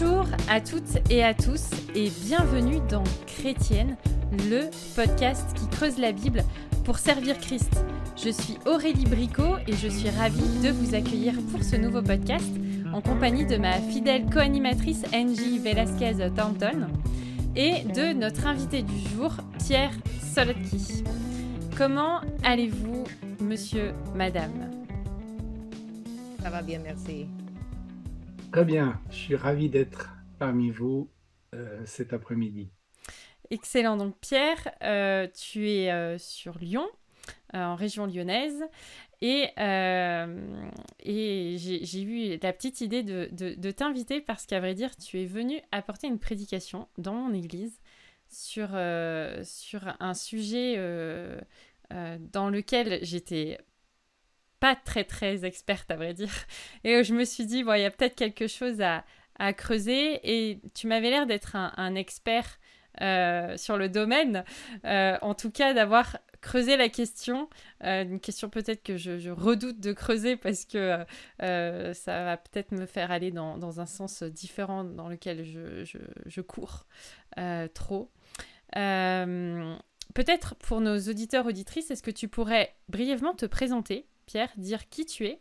Bonjour à toutes et à tous et bienvenue dans Chrétienne, le podcast qui creuse la Bible pour servir Christ. Je suis Aurélie Bricot et je suis ravie de vous accueillir pour ce nouveau podcast en compagnie de ma fidèle co-animatrice Angie Velasquez Thornton et de notre invité du jour, Pierre Solotki. Comment allez-vous, monsieur, madame? Ça va bien, merci. Très bien, je suis ravi d'être parmi vous euh, cet après-midi. Excellent. Donc Pierre, euh, tu es euh, sur Lyon, en région lyonnaise, et, j'ai eu la petite idée de, de, t'inviter parce qu'à vrai dire, tu es venu apporter une prédication dans mon église sur, sur un sujet dans lequel j'étais pas très très experte à vrai dire. Et je me suis dit, bon, il y a peut-être quelque chose à, à, creuser. Et tu m'avais l'air d'être un, expert euh, sur le domaine, euh, en tout cas d'avoir creusé la question, euh, une question peut-être que je, redoute de creuser parce que ça va peut-être me faire aller dans, dans, un sens différent dans lequel je, je, je cours trop. peut-être pour nos auditeurs auditrices, est-ce que tu pourrais brièvement te présenter Pierre, dire qui tu es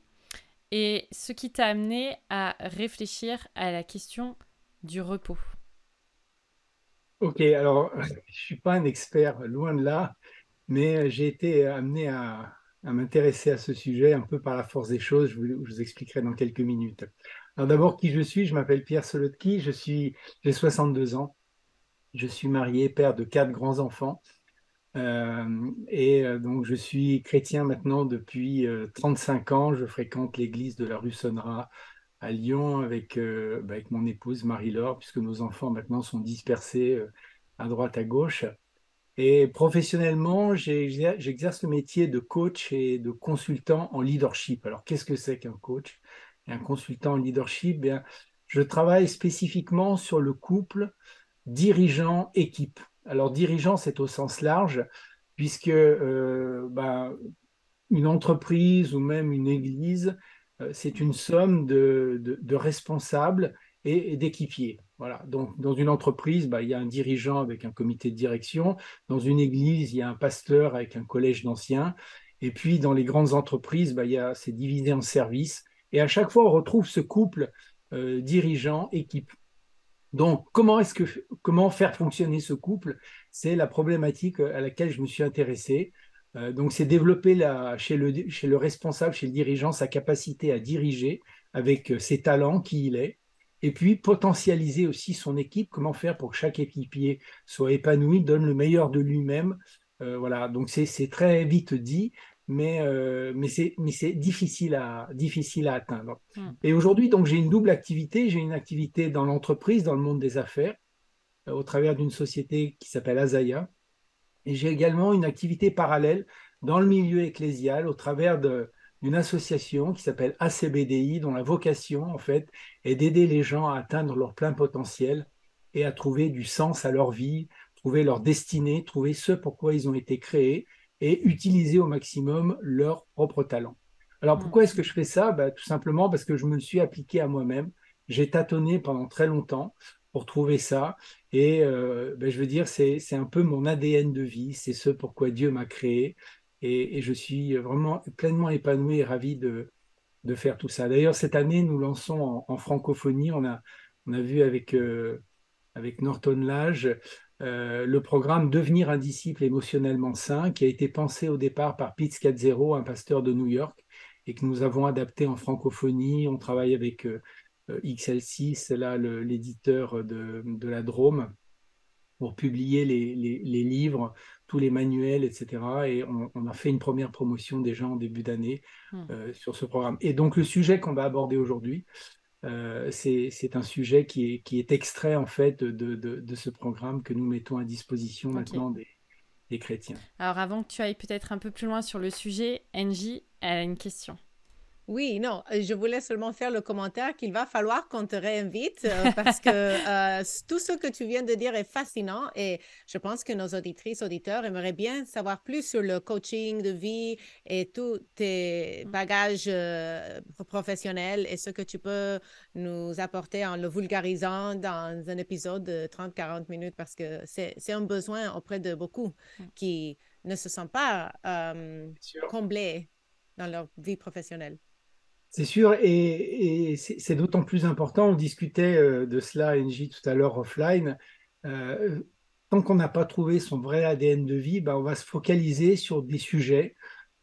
et ce qui t'a amené à réfléchir à la question du repos. Ok, alors je ne suis pas un expert, loin de là, mais j'ai été amené à, m'intéresser à ce sujet un peu par la force des choses. Je vous, expliquerai dans quelques minutes. Alors d'abord, qui je suis? Je m'appelle Pierre Solotki, j'ai 62 ans. Je suis marié, père de quatre grands-enfants. Euh, et euh, donc, je suis chrétien maintenant depuis 35 euh, ans. Je fréquente l'église de la rue Sonnera à Lyon avec, bah, avec mon épouse Marie-Laure, puisque nos enfants maintenant sont dispersés à droite, à gauche. Et professionnellement, j'exerce le métier de coach et de consultant en leadership. Alors, qu'est-ce que c'est qu'un coach? Et un consultant en leadership? Bien, Je travaille spécifiquement sur le couple dirigeant-équipe. Alors dirigeant, c'est au sens large, puisque euh, ben, une entreprise ou même une église, euh, c'est une somme de, responsables et, d'équipiers. Dans une entreprise, ben, il y a un dirigeant avec un comité de direction. Dans une église, il y a un pasteur avec un collège d'anciens. Et puis dans les grandes entreprises, ben, c'est divisé en services. Et à chaque fois, on retrouve ce couple euh, dirigeant-équipe. Donc, comment, faire fonctionner ce couple? C'est la problématique à laquelle je me suis intéressé. Euh, donc, c'est développer chez, le, responsable, chez le dirigeant, sa capacité à diriger avec euh, ses talents, qui il est, et puis potentialiser aussi son équipe, comment faire pour que chaque équipier soit épanoui, donne le meilleur de lui-même. Euh, voilà, donc c'est très vite dit, mais, euh, mais c'est difficile à, difficile à atteindre. Hmm. Et aujourd'hui, donc j'ai une double activité. J'ai une activité dans l'entreprise, dans le monde des affaires, euh, au travers d'une société qui s'appelle Azaya. Et j'ai également une activité parallèle dans le milieu ecclésial, au travers d'une association qui s'appelle ACBDI, dont la vocation, en fait, est d'aider les gens à atteindre leur plein potentiel et à trouver du sens à leur vie, trouver leur destinée, trouver ce pourquoi ils ont été créés et utiliser au maximum leur propre talent. Alors pourquoi est-ce que je fais ça? Bah, Tout simplement parce que je me suis appliqué à moi-même. J'ai tâtonné pendant très longtemps pour trouver ça. Et euh, bah, je veux dire, c'est un peu mon ADN de vie, c'est ce pourquoi Dieu m'a créé. Et, je suis vraiment pleinement épanoui et ravi de, de faire tout ça. D'ailleurs, cette année, nous lançons en, francophonie. On a, on a vu avec, euh, avec Norton Lage euh, le programme Devenir un disciple émotionnellement sain, qui a été pensé au départ par Pete Scazzero, un pasteur de New York, et que nous avons adapté en francophonie. On travaille avec euh, euh, XL6, c'est là l'éditeur de, la Drôme, pour publier les, livres, tous les manuels, etc. Et on, a fait une première promotion déjà en début d'année hmm. sur ce programme. Et donc le sujet qu'on va aborder aujourd'hui, euh, c'est un sujet qui est, qui est, extrait en fait de, de, ce programme que nous mettons à disposition maintenant des, des, chrétiens. Alors avant que tu ailles peut-être un peu plus loin sur le sujet, Angie, a une question. Oui, non, euh, je voulais seulement faire le commentaire qu'il va falloir qu'on te réinvite euh, parce que euh, tout ce que tu viens de dire est fascinant et je pense que nos auditrices, auditeurs aimeraient bien savoir plus sur le coaching de vie et tous tes Mm. bagages professionnels et ce que tu peux nous apporter en le vulgarisant dans un épisode de 30-40 minutes parce que c'est un besoin auprès de beaucoup Mm. qui ne se sentent pas comblés dans leur vie professionnelle. C'est sûr, et, et c'est d'autant plus important. On discutait euh, de cela, Angie, tout à l'heure offline. Euh, tant qu'on n'a pas trouvé son vrai ADN de vie, ben, on va se focaliser sur des sujets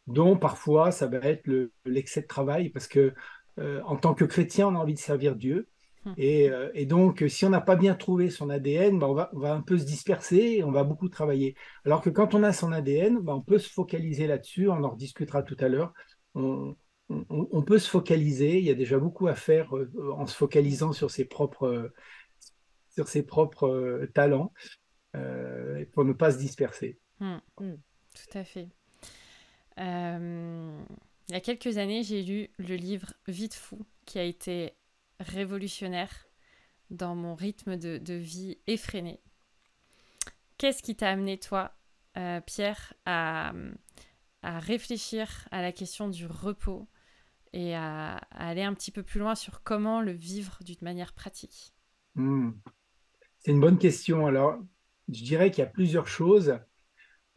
dont parfois ça va être l'excès de travail, parce que euh, en tant que chrétien, on a envie de servir Dieu. Hum. Et, euh, et, donc, si on n'a pas bien trouvé son ADN, ben on, va, on, va, un peu se disperser et on va beaucoup travailler. Alors que quand on a son ADN, ben on peut se focaliser là-dessus, on en rediscutera tout à l'heure. On, on, on, peut se focaliser, il y a déjà beaucoup à faire euh, en se focalisant sur ses propres, sur ses propres euh, talents euh, pour ne pas se disperser. Mmh. Mmh. Tout à fait. Euh, il y a quelques années, j'ai lu le livre Vite fou, qui a été révolutionnaire dans mon rythme de, de vie effréné. Qu'est-ce qui t'a amené, toi, euh, Pierre, à, à, réfléchir à la question du repos et à, aller un petit peu plus loin sur comment le vivre d'une manière pratique mmh. C'est une bonne question. Alors, je dirais qu'il y a plusieurs choses.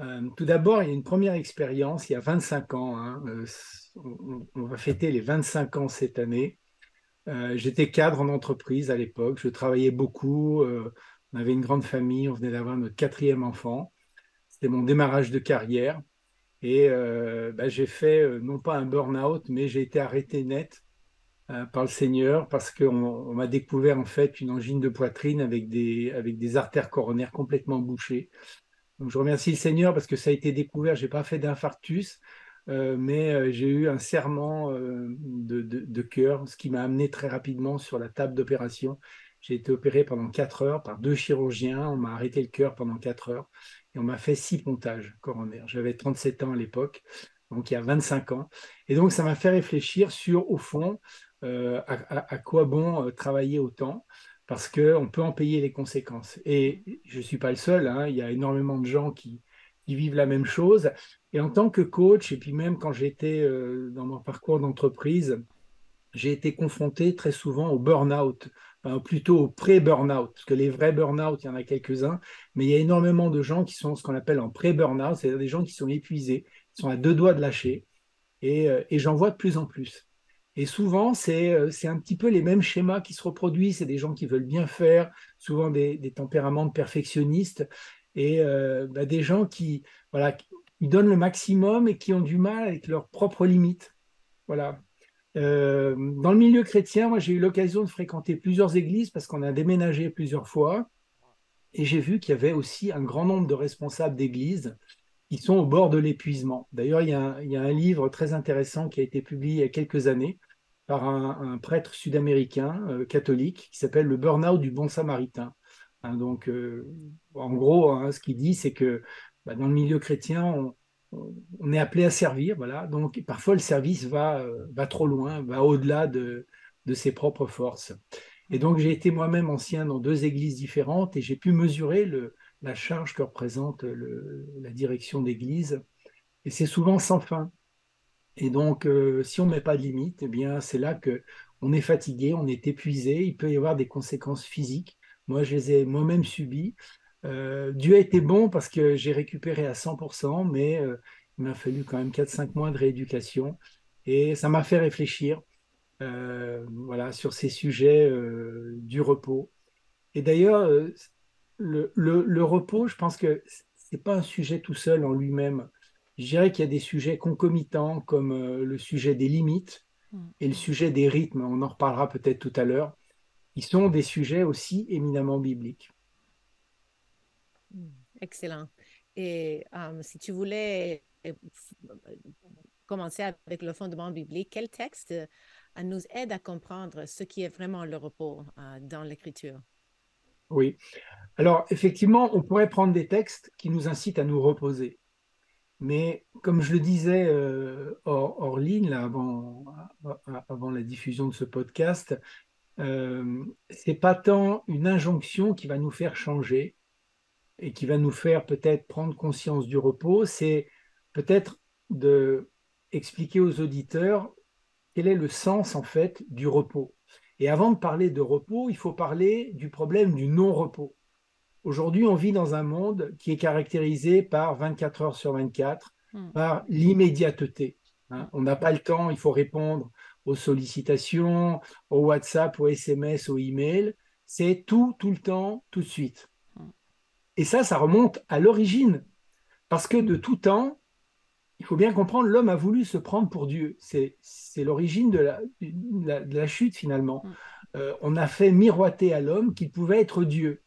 Euh, tout d'abord, il y a une première expérience il y a 25 ans. Hein, euh, on, va fêter les 25 ans cette année. Euh, J'étais cadre en entreprise à l'époque. Je travaillais beaucoup. On avait une grande famille. On venait d'avoir notre quatrième enfant. C'était mon démarrage de carrière. Et euh, bah, j'ai fait non pas un burn-out, mais j'ai été arrêté net par le Seigneur parce qu'on on, m'a découvert en fait une angine de poitrine avec des, avec des artères coronaires complètement bouchées. Donc, je remercie le Seigneur parce que ça a été découvert. Je n'ai pas fait d'infarctus, euh, mais euh, j'ai eu un serment euh, de, de, de, cœur, ce qui m'a amené très rapidement sur la table d'opération. J'ai été opéré pendant quatre heures par deux chirurgiens. On m'a arrêté le cœur pendant quatre heures et on m'a fait six pontages coronaires. J'avais 37 ans à l'époque, donc il y a 25 ans. Et donc, ça m'a fait réfléchir sur, au fond, à, à, quoi bon travailler autant parce qu'on peut en payer les conséquences. Et je ne suis pas le seul, hein, il y a énormément de gens qui, qui, vivent la même chose. Et en tant que coach, et puis même quand j'étais euh, dans mon parcours d'entreprise, j'ai été confronté très souvent au burn-out, enfin, plutôt au pré-burn-out, parce que les vrais burn-out, il y en a quelques-uns, mais il y a énormément de gens qui sont ce qu'on appelle en pré-burn-out, c'est-à-dire des gens qui sont épuisés, qui sont à deux doigts de lâcher, et, euh, j'en vois de plus en plus. Et souvent, c'est un petit peu les mêmes schémas qui se reproduisent. C'est des gens qui veulent bien faire, souvent des, tempéraments perfectionnistes, et euh, bah, des gens qui, voilà, qui donnent le maximum et qui ont du mal avec leurs propres limites. Voilà. Euh, dans le milieu chrétien, moi, j'ai eu l'occasion de fréquenter plusieurs églises parce qu'on a déménagé plusieurs fois. Et j'ai vu qu'il y avait aussi un grand nombre de responsables d'églises qui sont au bord de l'épuisement. D'ailleurs, il, y a un livre très intéressant qui a été publié il y a quelques années par un, un prêtre sud-américain euh, catholique qui s'appelle Le Burnout du Bon Samaritain. Hein, donc, euh, en gros, hein, ce qu'il dit, c'est que bah, dans le milieu chrétien, on, on, est appelé à servir. Voilà. Donc, parfois, le service va, euh, va trop loin, va au-delà de, de ses propres forces. Et donc, j'ai été moi-même ancien dans deux églises différentes et j'ai pu mesurer le, la charge que représente la direction d'église. Et c'est souvent sans fin. Et donc, euh, si on ne met pas de limite, eh bien, c'est là que on est fatigué, on est épuisé. Il peut y avoir des conséquences physiques. Moi, je les ai moi-même subies. Euh, Dieu a été bon parce que j'ai récupéré à 100%, mais euh, il m'a fallu quand même 4-5 mois de rééducation. Et ça m'a fait réfléchir euh, voilà, sur ces sujets du repos. Et d'ailleurs, le, le, le, repos, je pense que ce n'est pas un sujet tout seul en lui-même. Je dirais qu'il y a des sujets concomitants comme le sujet des limites et le sujet des rythmes, on en reparlera peut-être tout à l'heure, qui sont des sujets aussi éminemment bibliques. Excellent. Et um, si tu voulais commencer avec le fondement biblique, quel texte uh, nous aide à comprendre ce qui est vraiment le repos dans l'Écriture? Oui. Alors, effectivement, on pourrait prendre des textes qui nous incitent à nous reposer. Mais comme je le disais euh, hors, ligne, avant la diffusion de ce podcast, euh, c'est pas tant une injonction qui va nous faire changer et qui va nous faire peut-être prendre conscience du repos, c'est peut-être de expliquer aux auditeurs quel est le sens en fait du repos. Et avant de parler de repos, il faut parler du problème du non-repos. Aujourd'hui, on vit dans un monde qui est caractérisé par 24 heures sur 24, hmm. par l'immédiateté. Hein. On n'a pas le temps, il faut répondre aux sollicitations, au WhatsApp, au SMS, au email. C'est tout, tout le temps, tout de suite. Hmm. Et ça, ça remonte à l'origine. Parce que de tout temps, il faut bien comprendre, l'homme a voulu se prendre pour Dieu. C'est l'origine de la, de, la, chute finalement. Hmm. Euh, on a fait miroiter à l'homme qu'il pouvait être Dieu.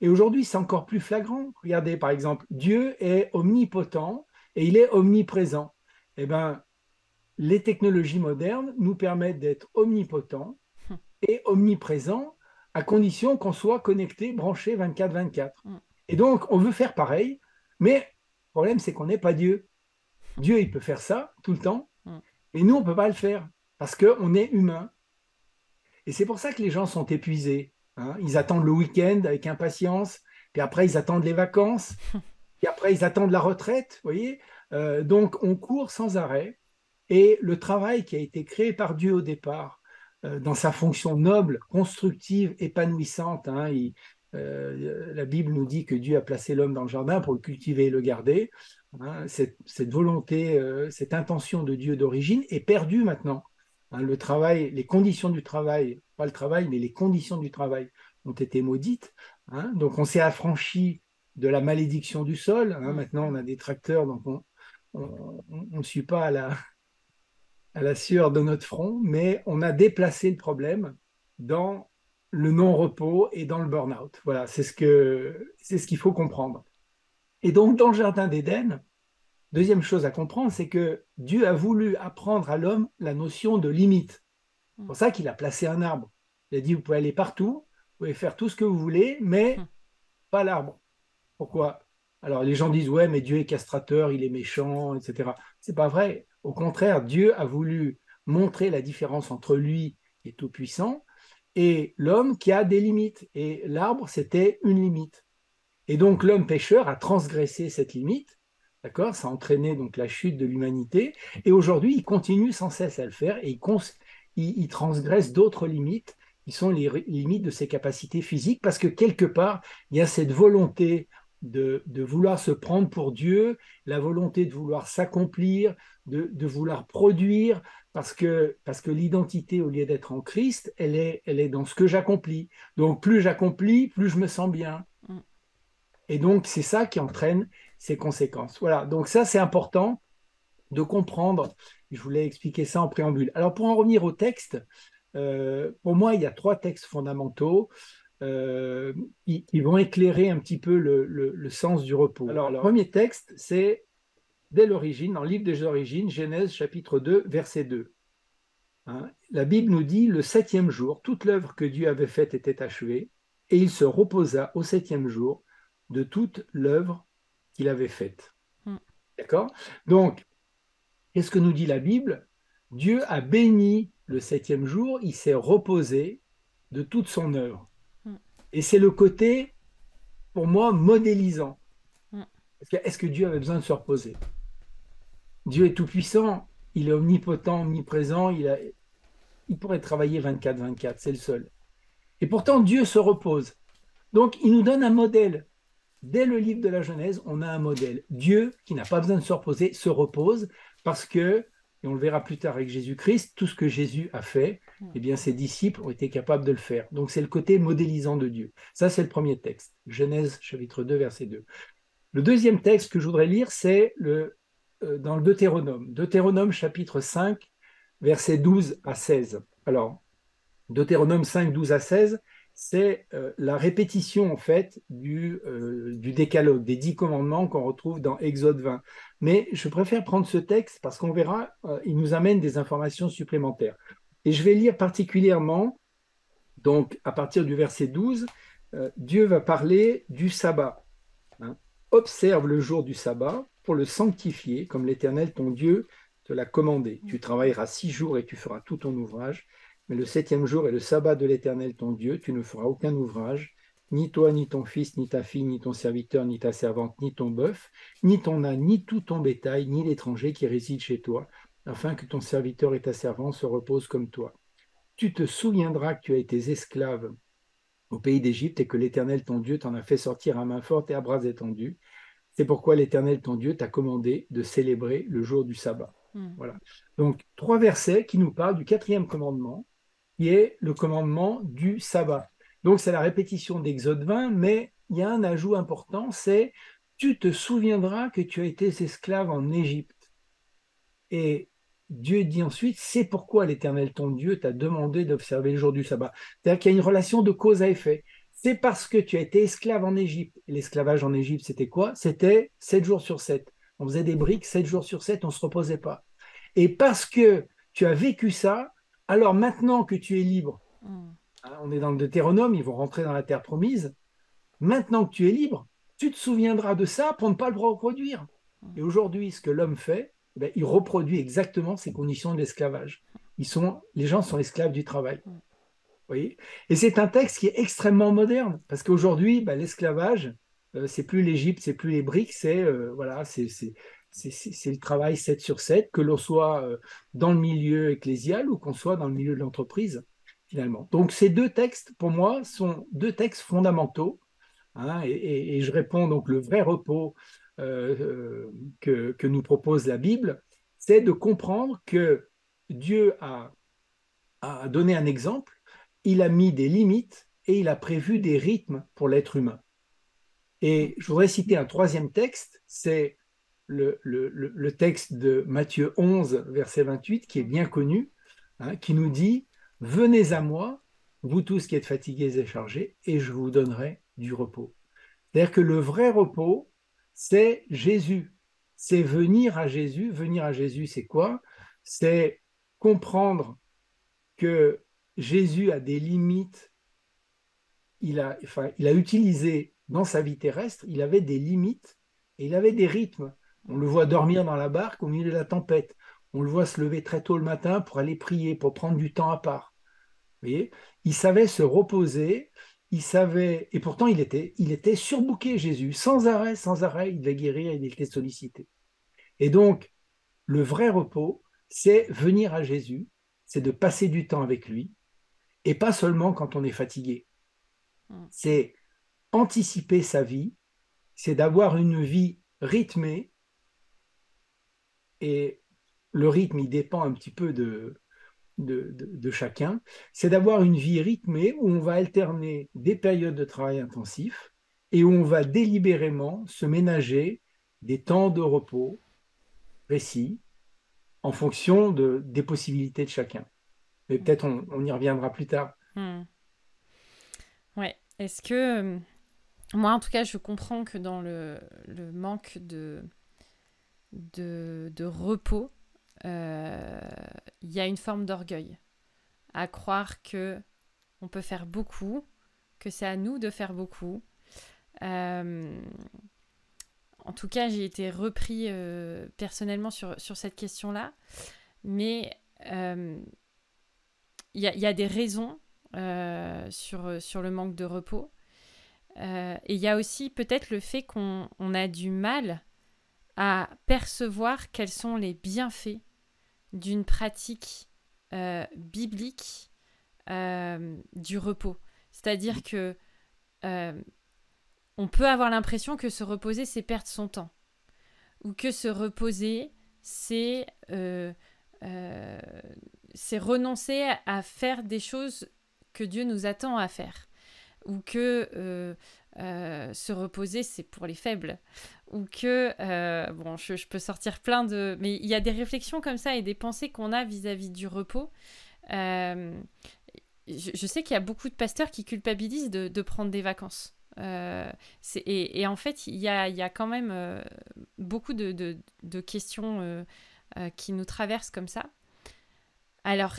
Et aujourd'hui, c'est encore plus flagrant. Regardez, par exemple, Dieu est omnipotent et il est omniprésent. Eh bien, les technologies modernes nous permettent d'être omnipotents hum. et omniprésents à condition qu'on soit connecté, branché 24-24. Et donc, on veut faire pareil, mais le problème, c'est qu'on n'est pas Dieu. Dieu, il peut faire ça tout le temps, hum. et nous, on ne peut pas le faire parce qu'on est humain. Et c'est pour ça que les gens sont épuisés. Hein. Ils attendent le week-end avec impatience, puis après ils attendent les vacances, puis après ils attendent la retraite, voyez. Euh, donc on court sans arrêt. Et le travail qui a été créé par Dieu au départ, euh, dans sa fonction noble, constructive, épanouissante, hein, euh, la Bible nous dit que Dieu a placé l'homme dans le jardin pour le cultiver et le garder. Hein. cette, volonté, cette intention de Dieu d'origine est perdue maintenant. Hein, le travail, les conditions du travail, pas le travail, mais les conditions du travail ont été maudites. Hein. donc on s'est affranchi de la malédiction du sol. Maintenant on a des tracteurs, donc on ne suit pas à la sueur de notre front, mais on a déplacé le problème dans le non-repos et dans le burn-out. Voilà, c'est ce que c'est ce qu'il faut comprendre. Et donc dans le jardin d'Éden, Deuxième chose à comprendre, c'est que Dieu a voulu apprendre à l'homme la notion de limite. C'est pour ça qu'il a placé un arbre. Il a dit, vous pouvez aller partout, vous pouvez faire tout ce que vous voulez, mais hum. pas l'arbre. Pourquoi? Alors les gens disent, ouais, mais Dieu est castrateur, il est méchant, etc. C'est pas vrai. Au contraire, Dieu a voulu montrer la différence entre lui, est tout puissant, et l'homme qui a des limites. Et l'arbre, c'était une limite. Et donc l'homme pécheur a transgressé cette limite D'accord? Ça a entraîné donc la chute de l'humanité. Et aujourd'hui, il continue sans cesse à le faire et il, transgresse d'autres limites qui sont les limites de ses capacités physiques parce que quelque part, il y a cette volonté de, vouloir se prendre pour Dieu, la volonté de vouloir s'accomplir, de, vouloir produire, parce que, parce que l'identité, au lieu d'être en Christ, elle est, elle est dans ce que j'accomplis. Donc plus j'accomplis, plus je me sens bien. Mm. Et donc c'est ça qui entraîne ses conséquences. Voilà, donc ça c'est important de comprendre. Je voulais expliquer ça en préambule. Alors pour en revenir au texte, euh, pour moi il y a trois textes fondamentaux euh, qui, vont éclairer un petit peu le, sens du repos. Alors le premier texte c'est dès l'origine, dans le livre des origines, Genèse chapitre 2, verset 2. Hein, la Bible nous dit, le septième jour, toute l'œuvre que Dieu avait faite était achevée, et il se reposa au septième jour de toute l'œuvre qu'il avait faite. Hmm. D'accord? Donc, qu'est-ce que nous dit la Bible? Dieu a béni le septième jour, il s'est reposé de toute son œuvre. Hmm. Et c'est le côté, pour moi, modélisant. Hmm. Est-ce que Dieu avait besoin de se reposer? Dieu est tout-puissant, il est omnipotent, omniprésent, il, a, il pourrait travailler 24-24, c'est le seul. Et pourtant, Dieu se repose. Donc, il nous donne un modèle. Dès le livre de la Genèse, on a un modèle. Dieu, qui n'a pas besoin de se reposer, se repose parce que, et on le verra plus tard avec Jésus-Christ, tout ce que Jésus a fait, eh bien, ses disciples ont été capables de le faire. Donc, c'est le côté modélisant de Dieu. Ça, c'est le premier texte. Genèse, chapitre 2, verset 2. Le deuxième texte que je voudrais lire, c'est le, dans le Deutéronome. Deutéronome, chapitre 5, verset 12 à 16. Alors, Deutéronome 5, 12 à 16, c'est euh, la répétition en fait euh, du, décalogue, des dix commandements qu'on retrouve dans Exode 20. Mais je préfère prendre ce texte parce qu'on verra, euh, il nous amène des informations supplémentaires. Et je vais lire particulièrement, donc à partir du verset 12, Dieu va parler du sabbat. Hein. observe le jour du sabbat pour le sanctifier, comme l'Éternel ton Dieu te l'a commandé. Tu travailleras six jours et tu feras tout ton ouvrage, mais le septième jour est le sabbat de l'Éternel ton Dieu, tu ne feras aucun ouvrage, ni toi, ni ton fils, ni ta fille, ni ton serviteur, ni ta servante, ni ton bœuf, ni ton âne, ni tout ton bétail, ni l'étranger qui réside chez toi, afin que ton serviteur et ta servante se reposent comme toi. Tu te souviendras que tu as été esclave au pays d'Égypte et que l'Éternel ton Dieu t'en a fait sortir à main forte et à bras étendus. C'est pourquoi l'Éternel ton Dieu t'a commandé de célébrer le jour du sabbat. Hmm. Voilà. Donc, trois versets qui nous parlent du quatrième commandement, qui est le commandement du sabbat. Donc, c'est la répétition d'Exode 20, mais il y a un ajout important, c'est tu te souviendras que tu as été esclave en Égypte. Et Dieu dit ensuite, c'est pourquoi l'Éternel ton Dieu t'a demandé d'observer le jour du sabbat. C'est-à-dire qu'il y a une relation de cause à effet. C'est parce que tu as été esclave en Égypte. L'esclavage en Égypte, c'était quoi? C'était 7 jours sur 7. On faisait des briques 7 jours sur 7, on ne se reposait pas. Et parce que tu as vécu ça, alors maintenant que tu es libre, hmm. hein, on est dans le Deutéronome, ils vont rentrer dans la terre promise, maintenant que tu es libre, tu te souviendras de ça pour ne pas le reproduire. Hmm. Et aujourd'hui, ce que l'homme fait, eh ben, il reproduit exactement ces conditions de l'esclavage. Ils sont, les gens sont esclaves du travail. Mm. Voyez? Et c'est un texte qui est extrêmement moderne, parce qu'aujourd'hui, ben, l'esclavage, euh, c'est plus l'Égypte, c'est plus les briques, c'est euh, voilà, le travail 7 sur 7, que l'on soit euh, dans le milieu ecclésial ou qu'on soit dans le milieu de l'entreprise, finalement. Donc ces deux textes, pour moi, sont deux textes fondamentaux. Hein, et, je réponds donc le vrai repos, euh, que, nous propose la Bible, c'est de comprendre que Dieu a donné un exemple, il a mis des limites et il a prévu des rythmes pour l'être humain. Et je voudrais citer un troisième texte, c'est le, texte de Matthieu 11, verset 28, qui est bien connu, hein, qui nous dit, Venez à moi, vous tous qui êtes fatigués et chargés, et je vous donnerai du repos. C'est-à-dire que le vrai repos, c'est Jésus. C'est venir à Jésus. Venir à Jésus, c'est quoi? C'est comprendre que Jésus a des limites. Il a, enfin, il a utilisé dans sa vie terrestre, il avait des limites et il avait des rythmes. On le voit dormir dans la barque au milieu de la tempête. On le voit se lever très tôt le matin pour aller prier, pour prendre du temps à part. Vous il savait se reposer, il savait, et pourtant il était, il était surbooké, Jésus, sans arrêt, sans arrêt, il devait guérir, il était sollicité. Et donc, le vrai repos, c'est venir à Jésus, c'est de passer du temps avec lui, et pas seulement quand on est fatigué. Hmm. C'est anticiper sa vie, c'est d'avoir une vie rythmée, et le rythme, il dépend un petit peu de, de, chacun, c'est d'avoir une vie rythmée où on va alterner des périodes de travail intensif et où on va délibérément se ménager des temps de repos précis en fonction de, des possibilités de chacun. Mais peut-être on, y reviendra plus tard. Hmm. Ouais. Est-ce que euh, moi, en tout cas, je comprends que dans le, manque de, de, de repos, euh, il y a une forme d'orgueil à croire que on peut faire beaucoup, que c'est à nous de faire beaucoup. Euh, en tout cas, j'ai été repris personnellement sur, sur cette question-là, mais il y, a des raisons sur, sur le manque de repos. et il y a aussi peut-être le fait qu'on a du mal à percevoir quels sont les bienfaits d'une pratique euh, biblique euh, du repos. C'est-à-dire que euh, on peut avoir l'impression que se reposer, c'est perdre son temps. Ou que se reposer, c'est c'est renoncer à faire des choses que Dieu nous attend à faire. Ou que se reposer, c'est pour les faibles ou que, euh, bon, je, peux sortir plein de... Mais il y a des réflexions comme ça et des pensées qu'on a vis-à-vis du repos. Euh, je, sais qu'il y a beaucoup de pasteurs qui culpabilisent de, prendre des vacances. Euh, et, en fait, il y a, y a, quand même beaucoup de, de questions qui nous traversent comme ça. Alors,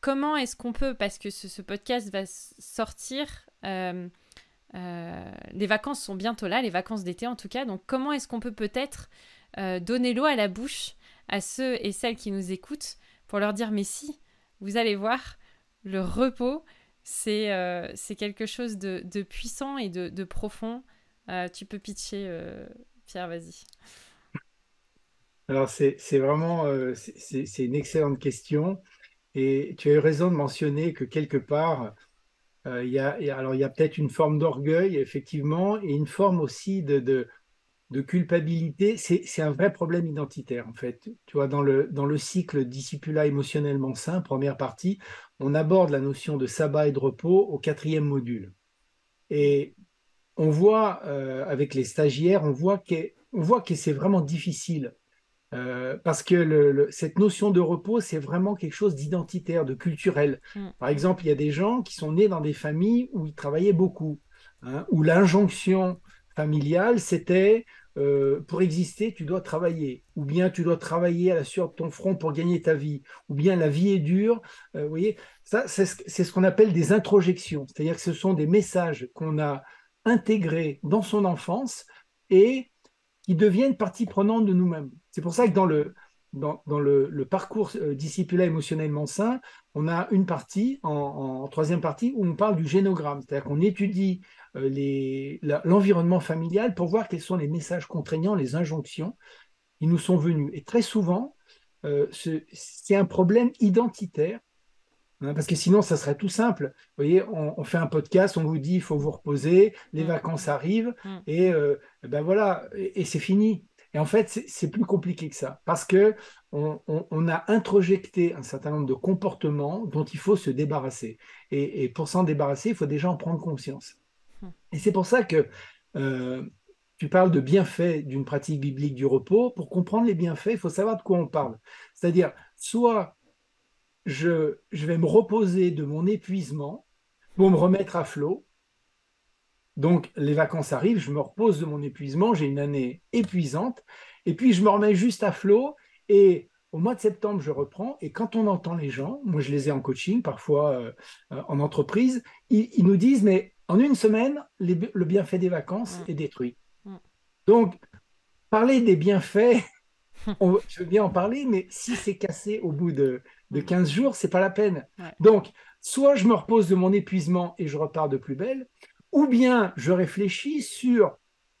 comment est-ce qu'on peut, parce que ce, podcast va sortir les vacances sont bientôt là, les vacances d'été en tout cas. Donc comment est-ce qu'on peut peut-être donner l'eau à la bouche à ceux et celles qui nous écoutent pour leur dire mais si, vous allez voir, le repos, c'est quelque chose de, puissant et de, profond. tu peux pitcher, Pierre, vas-y. Alors, c'est vraiment c'est une excellente question. Et tu as eu raison de mentionner que quelque part, euh, alors il y a peut-être une forme d'orgueil, effectivement, et une forme aussi de, culpabilité. C'est un vrai problème identitaire, en fait. Tu vois, dans le, dans le cycle Discipula émotionnellement sain, première partie, on aborde la notion de sabbat et de repos au quatrième module. Et on voit, euh, avec les stagiaires, on voit que c'est vraiment difficile euh, parce que cette notion de repos, c'est vraiment quelque chose d'identitaire, de culturel. Mm. Par exemple, il y a des gens qui sont nés dans des familles où ils travaillaient beaucoup, hein, où l'injonction familiale, c'était euh, pour exister, tu dois travailler, ou bien tu dois travailler à la sueur de ton front pour gagner ta vie, ou bien la vie est dure. Euh, vous voyez, ça, c'est ce qu'on appelle des introjections, c'est-à-dire que ce sont des messages qu'on a intégrés dans son enfance et qui deviennent partie prenante de nous-mêmes. C'est pour ça que dans le, dans, le, parcours euh, émotionnellement sain, on a une partie, en, troisième partie, où on parle du génogramme, c'est-à-dire qu'on étudie euh, l'environnement familial pour voir quels sont les messages contraignants, les injonctions qui nous sont venus. Et très souvent, euh, c'est un problème identitaire Hein, parce que sinon, ça serait tout simple. Vous voyez, on, fait un podcast, on vous dit il faut vous reposer, les mm. vacances arrivent, mm. et euh, ben voilà, et, c'est fini. Et en fait, c'est plus compliqué que ça, parce que on, a introjecté un certain nombre de comportements dont il faut se débarrasser. Et, pour s'en débarrasser, il faut déjà en prendre conscience. Mm. Et c'est pour ça que euh, tu parles de bienfaits d'une pratique biblique du repos. Pour comprendre les bienfaits, il faut savoir de quoi on parle. C'est-à-dire, soit je, vais me reposer de mon épuisement pour me remettre à flot. Donc, les vacances arrivent, je me repose de mon épuisement, j'ai une année épuisante, et puis je me remets juste à flot, et au mois de septembre, je reprends, et quand on entend les gens, moi je les ai en coaching, parfois euh, euh, en entreprise, ils, nous disent, mais en une semaine, le bienfait des vacances mm. est détruit. Mm. Donc, parler des bienfaits, on, je veux bien en parler, mais si c'est cassé au bout de, de 15 jours, c'est pas la peine. Donc, soit je me repose de mon épuisement et je repars de plus belle, ou bien je réfléchis sur,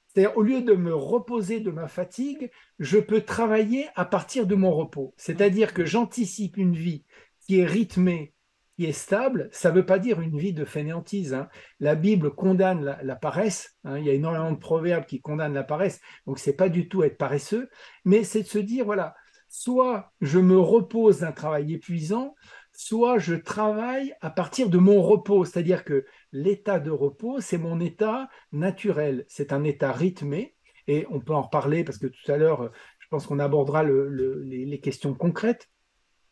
c'est-à-dire au lieu de me reposer de ma fatigue, je peux travailler à partir de mon repos. C'est-à-dire que j'anticipe une vie qui est rythmée, qui est stable. Ça ne veut pas dire une vie de fainéantise. Hein. La Bible condamne la, paresse. Hein. Il y a énormément de proverbes qui condamnent la paresse. Donc, c'est pas du tout être paresseux, mais c'est de se dire, voilà, soit je me repose d'un travail épuisant, soit je travaille à partir de mon repos. C'est-à-dire que l'état de repos, c'est mon état naturel. C'est un état rythmé. Et on peut en reparler parce que tout à l'heure, je pense qu'on abordera les, questions concrètes.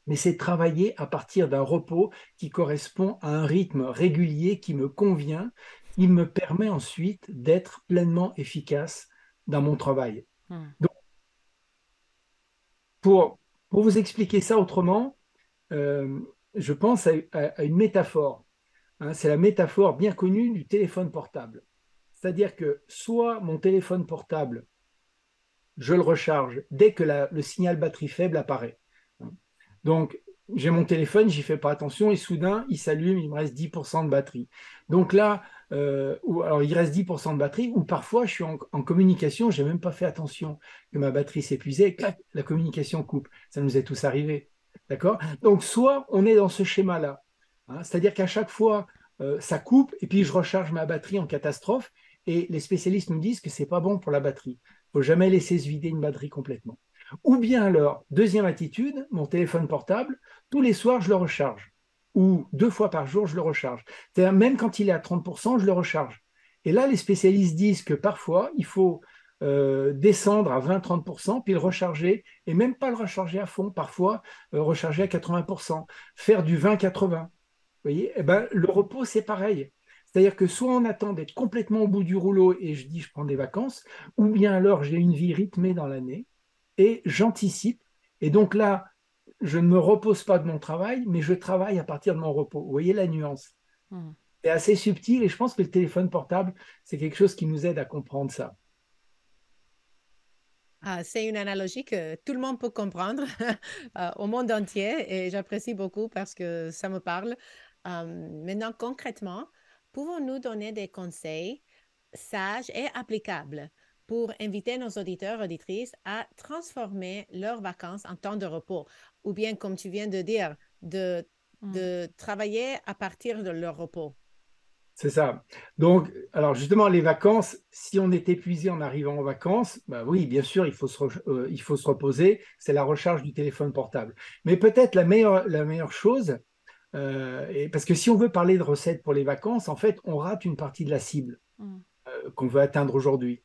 Mais c'est travailler à partir d'un repos qui correspond à un rythme régulier qui me convient, qui me permet ensuite d'être pleinement efficace dans mon travail. Hmm. Pour, pour vous expliquer ça autrement, euh, je pense à, une métaphore. Hein. c'est la métaphore bien connue du téléphone portable. C'est-à-dire que soit mon téléphone portable, je le recharge dès que le signal batterie faible apparaît. Hein. Donc, j'ai mon téléphone, j'y fais pas attention et soudain, il s'allume, il me reste 10% de batterie. Donc là, euh, ou, alors il reste 10% de batterie, ou parfois je suis en, communication, j'ai même pas fait attention que ma batterie s'épuisait, et la communication coupe. Ça nous est tous arrivé. D'accord? Donc soit on est dans ce schéma-là, hein, c'est-à-dire qu'à chaque fois, euh, ça coupe, et puis je recharge ma batterie en catastrophe, et les spécialistes nous disent que c'est pas bon pour la batterie. Il faut jamais laisser se vider une batterie complètement. Ou bien alors, deuxième attitude, mon téléphone portable, tous les soirs, je le recharge. Ou deux fois par jour, je le recharge. C'est-à-dire, même quand il est à 30%, je le recharge. Et là, les spécialistes disent que parfois, il faut euh, descendre à 20-30%, puis le recharger, et même pas le recharger à fond, parfois euh, recharger à 80%, faire du 20-80. Vous voyez? Eh ben, Le repos, c'est pareil. C'est-à-dire que soit on attend d'être complètement au bout du rouleau et je dis je prends des vacances, ou bien alors j'ai une vie rythmée dans l'année, et j'anticipe. Et donc là, je ne me repose pas de mon travail, mais je travaille à partir de mon repos. Vous voyez la nuance? Mmh. C'est assez subtil et je pense que le téléphone portable, c'est quelque chose qui nous aide à comprendre ça. Ah, c'est une analogie que tout le monde peut comprendre euh, au monde entier et j'apprécie beaucoup parce que ça me parle. maintenant, concrètement, pouvons-nous donner des conseils sages et applicables pour inviter nos auditeurs et auditrices à transformer leurs vacances en temps de repos? Ou bien, comme tu viens de dire, de, mmh. de travailler à partir de leur repos? C'est ça. Donc, alors justement, les vacances, si on est épuisé en arrivant en vacances, bah oui, bien sûr, il faut se, euh, il faut se reposer. C'est la recharge du téléphone portable. Mais peut-être la meilleure, la meilleure chose, euh, et parce que si on veut parler de recettes pour les vacances, en fait, on rate une partie de la cible mm. euh, qu'on veut atteindre aujourd'hui.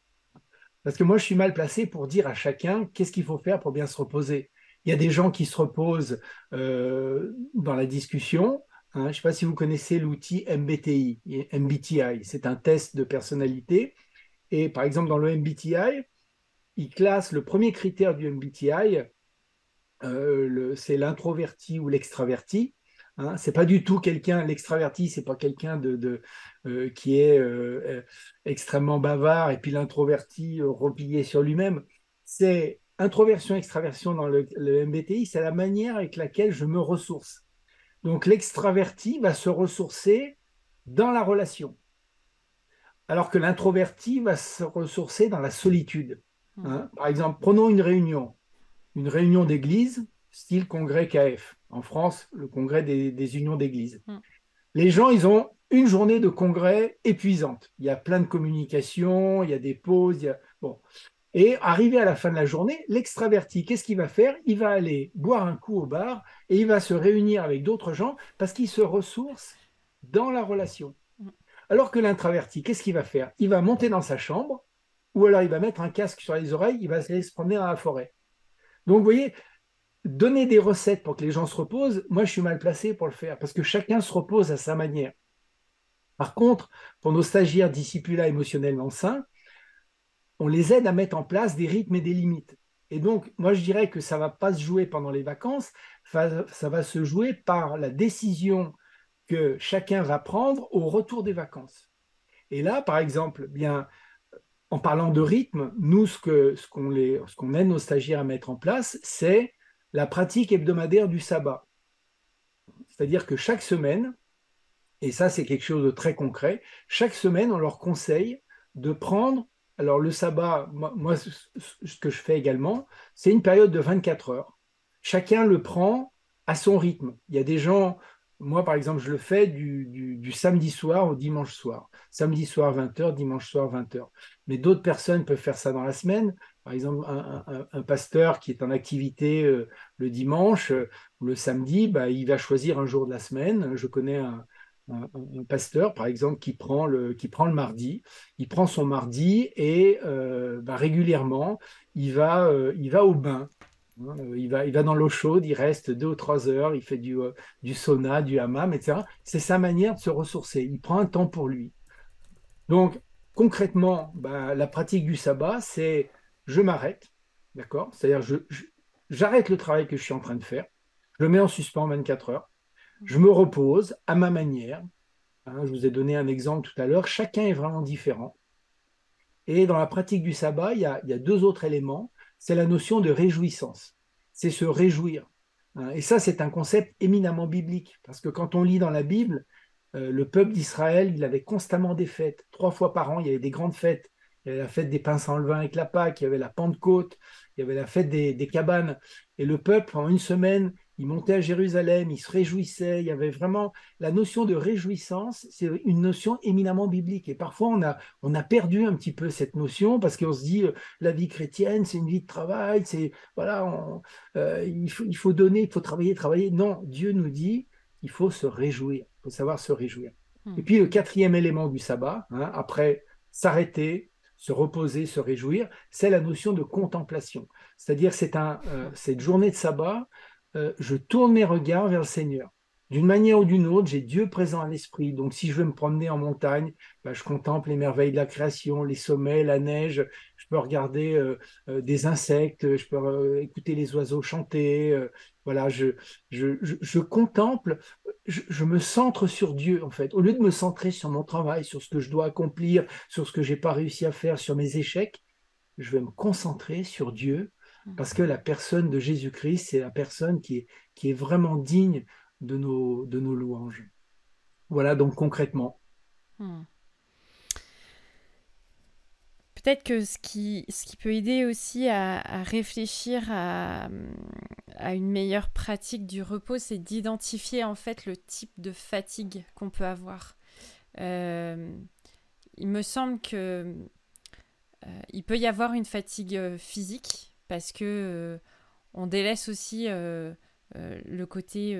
Parce que moi, je suis mal placé pour dire à chacun qu'est-ce qu'il faut faire pour bien se reposer. Il y a des gens qui se reposent dans la discussion, Hein, je ne sais pas si vous connaissez l'outil MBTI. MBTI, c'est un test de personnalité. Et par exemple, dans le MBTI, il classe le premier critère du MBTI, euh, c'est l'introverti ou l'extraverti. Hein, c'est pas du tout quelqu'un, l'extraverti, c'est pas quelqu'un de, euh, qui est euh, extrêmement bavard et puis l'introverti replié sur lui-même. C'est introversion, extraversion dans le MBTI, c'est la manière avec laquelle je me ressource. Donc l'extraverti va se ressourcer dans la relation, alors que l'introverti va se ressourcer dans la solitude. Mmh. Hein. Par exemple, prenons une réunion, une réunion d'église, style congrès KF. En France, le congrès des, unions d'église. Mmh. Les gens, ils ont une journée de congrès épuisante. Il y a plein de communications, il y a des pauses. Il y a... Bon. Et arrivé à la fin de la journée, l'extraverti, qu'est-ce qu'il va faire? Il va aller boire un coup au bar et il va se réunir avec d'autres gens parce qu'il se ressource dans la relation. Alors que l'introverti, qu'est-ce qu'il va faire? Il va monter dans sa chambre ou alors il va mettre un casque sur les oreilles, il va aller se promener dans la forêt. Donc vous voyez, donner des recettes pour que les gens se reposent, moi je suis mal placé pour le faire parce que chacun se repose à sa manière. Par contre, pour nos stagiaires discipula émotionnellement sains, on les aide à mettre en place des rythmes et des limites. Et donc, moi, je dirais que ça ne va pas se jouer pendant les vacances, ça va se jouer par la décision que chacun va prendre au retour des vacances. Et là, par exemple, bien, en parlant de rythme, nous, ce qu'on ce aide nos stagiaires à mettre en place, c'est la pratique hebdomadaire du sabbat. C'est-à-dire que chaque semaine, et ça c'est quelque chose de très concret, chaque semaine, on leur conseille de prendre alors le sabbat, moi, ce que je fais également, c'est une période de 24 heures. Chacun le prend à son rythme. Il y a des gens, moi par exemple, je le fais du, samedi soir au dimanche soir. Samedi soir 20h, dimanche soir 20h. Mais d'autres personnes peuvent faire ça dans la semaine. Par exemple, un, pasteur qui est en activité euh, le dimanche ou euh, le samedi, bah, il va choisir un jour de la semaine. Je connais un, un, pasteur, par exemple, qui prend, le, qui prend le mardi, il prend son mardi et euh, bah, régulièrement, il va, euh, il va au bain. Hein, euh, il, va, il va dans l'eau chaude, il reste deux ou trois heures, il fait du, du sauna, du hammam, etc. C'est sa manière de se ressourcer. Il prend un temps pour lui. Donc, concrètement, bah, la pratique du sabbat, c'est je m'arrête, d'accord? C'est-à-dire, j'arrête le travail que je suis en train de faire, je le mets en suspens 24 heures, je me repose à ma manière. Hein, je vous ai donné un exemple tout à l'heure. Chacun est vraiment différent. Et dans la pratique du sabbat, il y a, deux autres éléments. C'est la notion de réjouissance. C'est se réjouir. Hein. Et ça, c'est un concept éminemment biblique. Parce que quand on lit dans la Bible, euh, le peuple d'Israël, il avait constamment des fêtes. Trois fois par an, il y avait des grandes fêtes. Il y avait la fête des pains sans levain avec la Pâque, il y avait la Pentecôte, il y avait la fête des, des cabanes. Et le peuple, en une semaine, il montait à Jérusalem, il se réjouissait, il y avait vraiment la notion de réjouissance, c'est une notion éminemment biblique. Et parfois, on a, on a perdu un petit peu cette notion parce qu'on se dit, euh, la vie chrétienne, c'est une vie de travail, c'est, voilà, euh, il, faut, il faut donner, il faut travailler, travailler. Non, Dieu nous dit, il faut se réjouir, il faut savoir se réjouir. Hmm. Et puis, le quatrième élément du sabbat, hein, après s'arrêter, se reposer, se réjouir, c'est la notion de contemplation. C'est-à-dire, c'est un, euh, cette journée de sabbat, euh, je tourne mes regards vers le Seigneur. D'une manière ou d'une autre, j'ai Dieu présent à l'esprit. Donc, si je veux me promener en montagne, bah, je contemple les merveilles de la création, les sommets, la neige. je peux regarder des insectes, je peux écouter les oiseaux chanter. voilà, je, je, je, contemple, je, me centre sur Dieu en fait. Au lieu de me centrer sur mon travail, sur ce que je dois accomplir, sur ce que j'ai pas réussi à faire, sur mes échecs, je vais me concentrer sur Dieu parce que la personne de Jésus-Christ, c'est la personne qui est, vraiment digne de nos, louanges. Voilà donc concrètement. Hmm. Peut-être que ce qui, ce qui peut aider aussi à, réfléchir à, une meilleure pratique du repos, c'est d'identifier en fait le type de fatigue qu'on peut avoir. Euh, il me semble que euh, il peut y avoir une fatigue euh, physique parce que on délaisse aussi le côté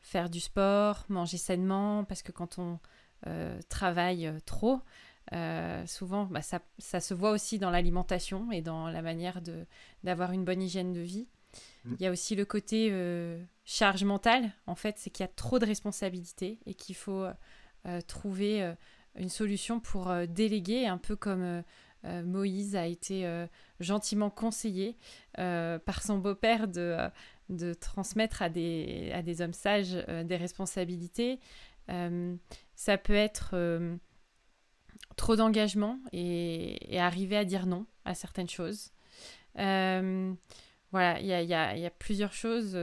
faire du sport, manger sainement, parce que quand on travaille trop, euh, souvent, bah, ça, ça, se voit aussi dans l'alimentation et dans la manière d'avoir une bonne hygiène de vie. Mm. Il y a aussi le côté euh, charge mentale, en fait, c'est qu'il y a trop de responsabilités et qu'il faut euh, trouver une solution pour déléguer, un peu comme Moïse a été gentiment conseillé par son beau-père de, de transmettre à des, à des hommes sages des responsabilités. ça peut être trop d'engagement et, arriver à dire non à certaines choses. Euh, voilà, il y a, y, plusieurs choses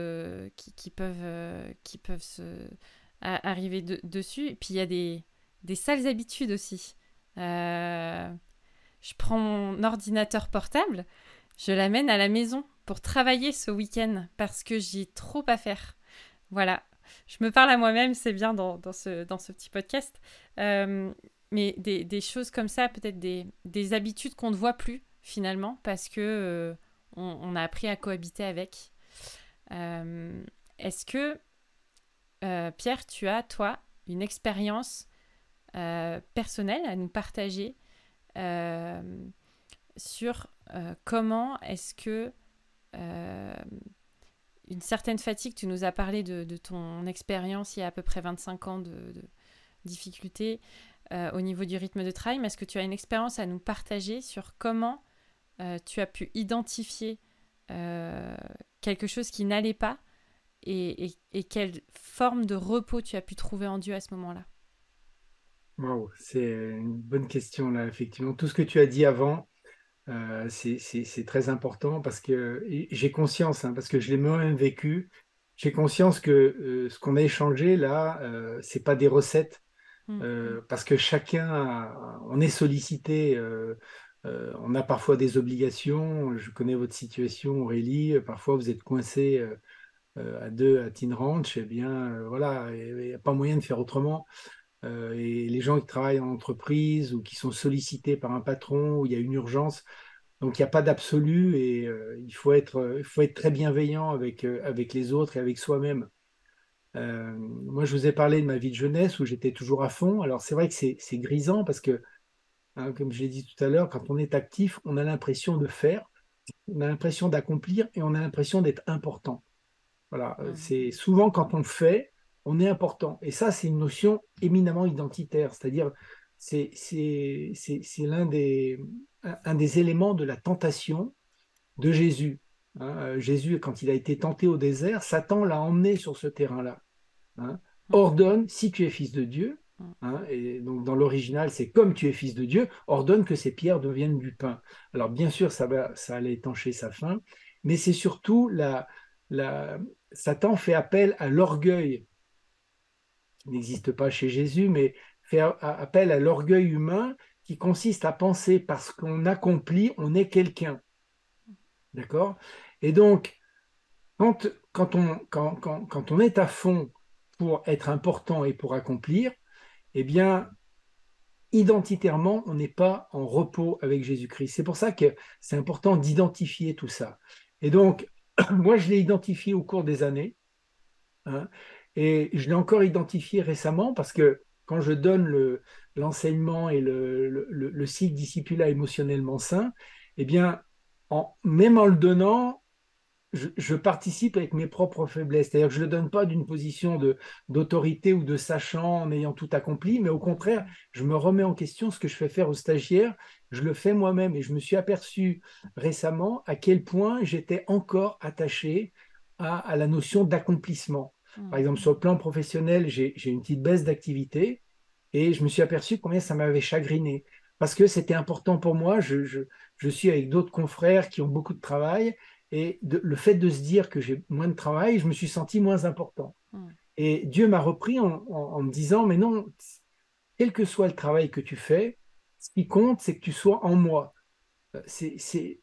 qui, peuvent, qui peuvent se arriver dessus. Et puis il y a des, sales habitudes aussi. Euh, je prends mon ordinateur portable, je l'amène à la maison pour travailler ce week-end parce que j'ai trop à faire. Voilà, je me parle à moi-même, c'est bien dans, ce, dans ce petit podcast. Euh, mais des, choses comme ça, peut-être des, habitudes qu'on ne voit plus finalement parce que euh, on, a appris à cohabiter avec. Euh, est-ce que Pierre, tu as toi une expérience personnelle à nous partager sur comment est-ce que une certaine fatigue, tu nous as parlé de, ton expérience il y a à peu près 25 ans de, difficultés, euh, au niveau du rythme de travail, mais est-ce que tu as une expérience à nous partager sur comment euh, tu as pu identifier euh, quelque chose qui n'allait pas et, quelle forme de repos tu as pu trouver en Dieu à ce moment-là? Wow, c'est une bonne question là, effectivement. Tout ce que tu as dit avant, c'est très important parce que j'ai conscience, hein, parce que je l'ai moi-même vécu, j'ai conscience que ce qu'on a échangé là, c'est pas des recettes, Mmh. Euh, parce que chacun, on est sollicité, euh, euh, on a parfois des obligations. Je connais votre situation, Aurélie. Parfois, vous êtes coincé à deux à Teen Ranch. Eh bien, voilà, il n'y a pas moyen de faire autrement. Et les gens qui travaillent en entreprise ou qui sont sollicités par un patron où il y a une urgence, donc il n'y a pas d'absolu et il, faut être, il faut être très bienveillant avec, avec les autres et avec soi-même. Euh, moi, je vous ai parlé de ma vie de jeunesse où j'étais toujours à fond. Alors, c'est vrai que c'est grisant parce que, hein, comme je l'ai dit tout à l'heure, quand on est actif, on a l'impression de faire, on a l'impression d'accomplir et on a l'impression d'être important. Voilà, euh, c'est souvent quand on fait, on est important. Et ça, c'est une notion éminemment identitaire, c'est-à-dire c'est l'un des, un des éléments de la tentation de Jésus. Hein. Euh, Jésus, quand il a été tenté au désert, Satan l'a emmené sur ce terrain-là. Hein, ordonne, si tu es fils de Dieu, hein, et donc dans l'original, c'est comme tu es fils de Dieu, ordonne que ces pierres deviennent du pain. Alors bien sûr, ça, va, ça allait étancher sa faim, mais c'est surtout la, la, Satan fait appel à l'orgueil, n'existe pas chez Jésus, mais fait appel à l'orgueil humain qui consiste à penser parce qu'on accomplit, on est quelqu'un. D'accord? Et donc, quand, quand, on, quand, quand on est à fond pour être important et pour accomplir, eh bien, identitairement, on n'est pas en repos avec Jésus-Christ. C'est pour ça que c'est important d'identifier tout ça. Et donc, moi, je l'ai identifié au cours des années, hein, et je l'ai encore identifié récemment parce que quand je donne l'enseignement et le, le, cycle discipula émotionnellement sain, eh bien, en, même en le donnant, je, participe avec mes propres faiblesses. C'est-à-dire que je ne le donne pas d'une position d'autorité ou de sachant en ayant tout accompli, mais au contraire, je me remets en question ce que je fais faire aux stagiaires. je le fais moi-même et je me suis aperçu récemment à quel point j'étais encore attaché à, la notion d'accomplissement. Par exemple, sur le plan professionnel, j'ai une petite baisse d'activité et je me suis aperçu combien ça m'avait chagriné parce que c'était important pour moi. Je, je, suis avec d'autres confrères qui ont beaucoup de travail et le fait de se dire que j'ai moins de travail, je me suis senti moins important. Hmm. Et Dieu m'a repris en, me disant, mais non, quel que soit le travail que tu fais, ce qui compte, c'est que tu sois en moi. Euh, c'est,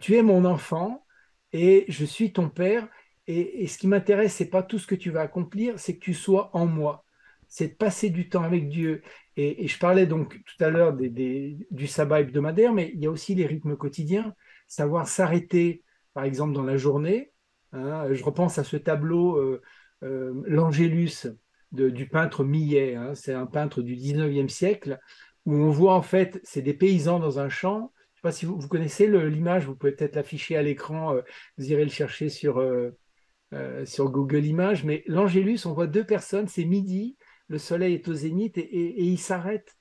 tu es mon enfant et je suis ton père. Et, ce qui m'intéresse, c'est pas tout ce que tu vas accomplir, c'est que tu sois en moi. C'est de passer du temps avec Dieu. Et, je parlais donc tout à l'heure du sabbat hebdomadaire, mais il y a aussi les rythmes quotidiens, savoir s'arrêter, par exemple, dans la journée. Hein. je repense à ce tableau, euh, euh, l'Angélus du peintre Millet. Hein. c'est un peintre du 19e siècle, où on voit en fait, c'est des paysans dans un champ. Je ne sais pas si vous, connaissez l'image, vous pouvez peut-être l'afficher à l'écran, euh, vous irez le chercher sur, sur Google Images, mais l'Angélus, on voit deux personnes, c'est midi, le soleil est au zénith et, il s'arrête.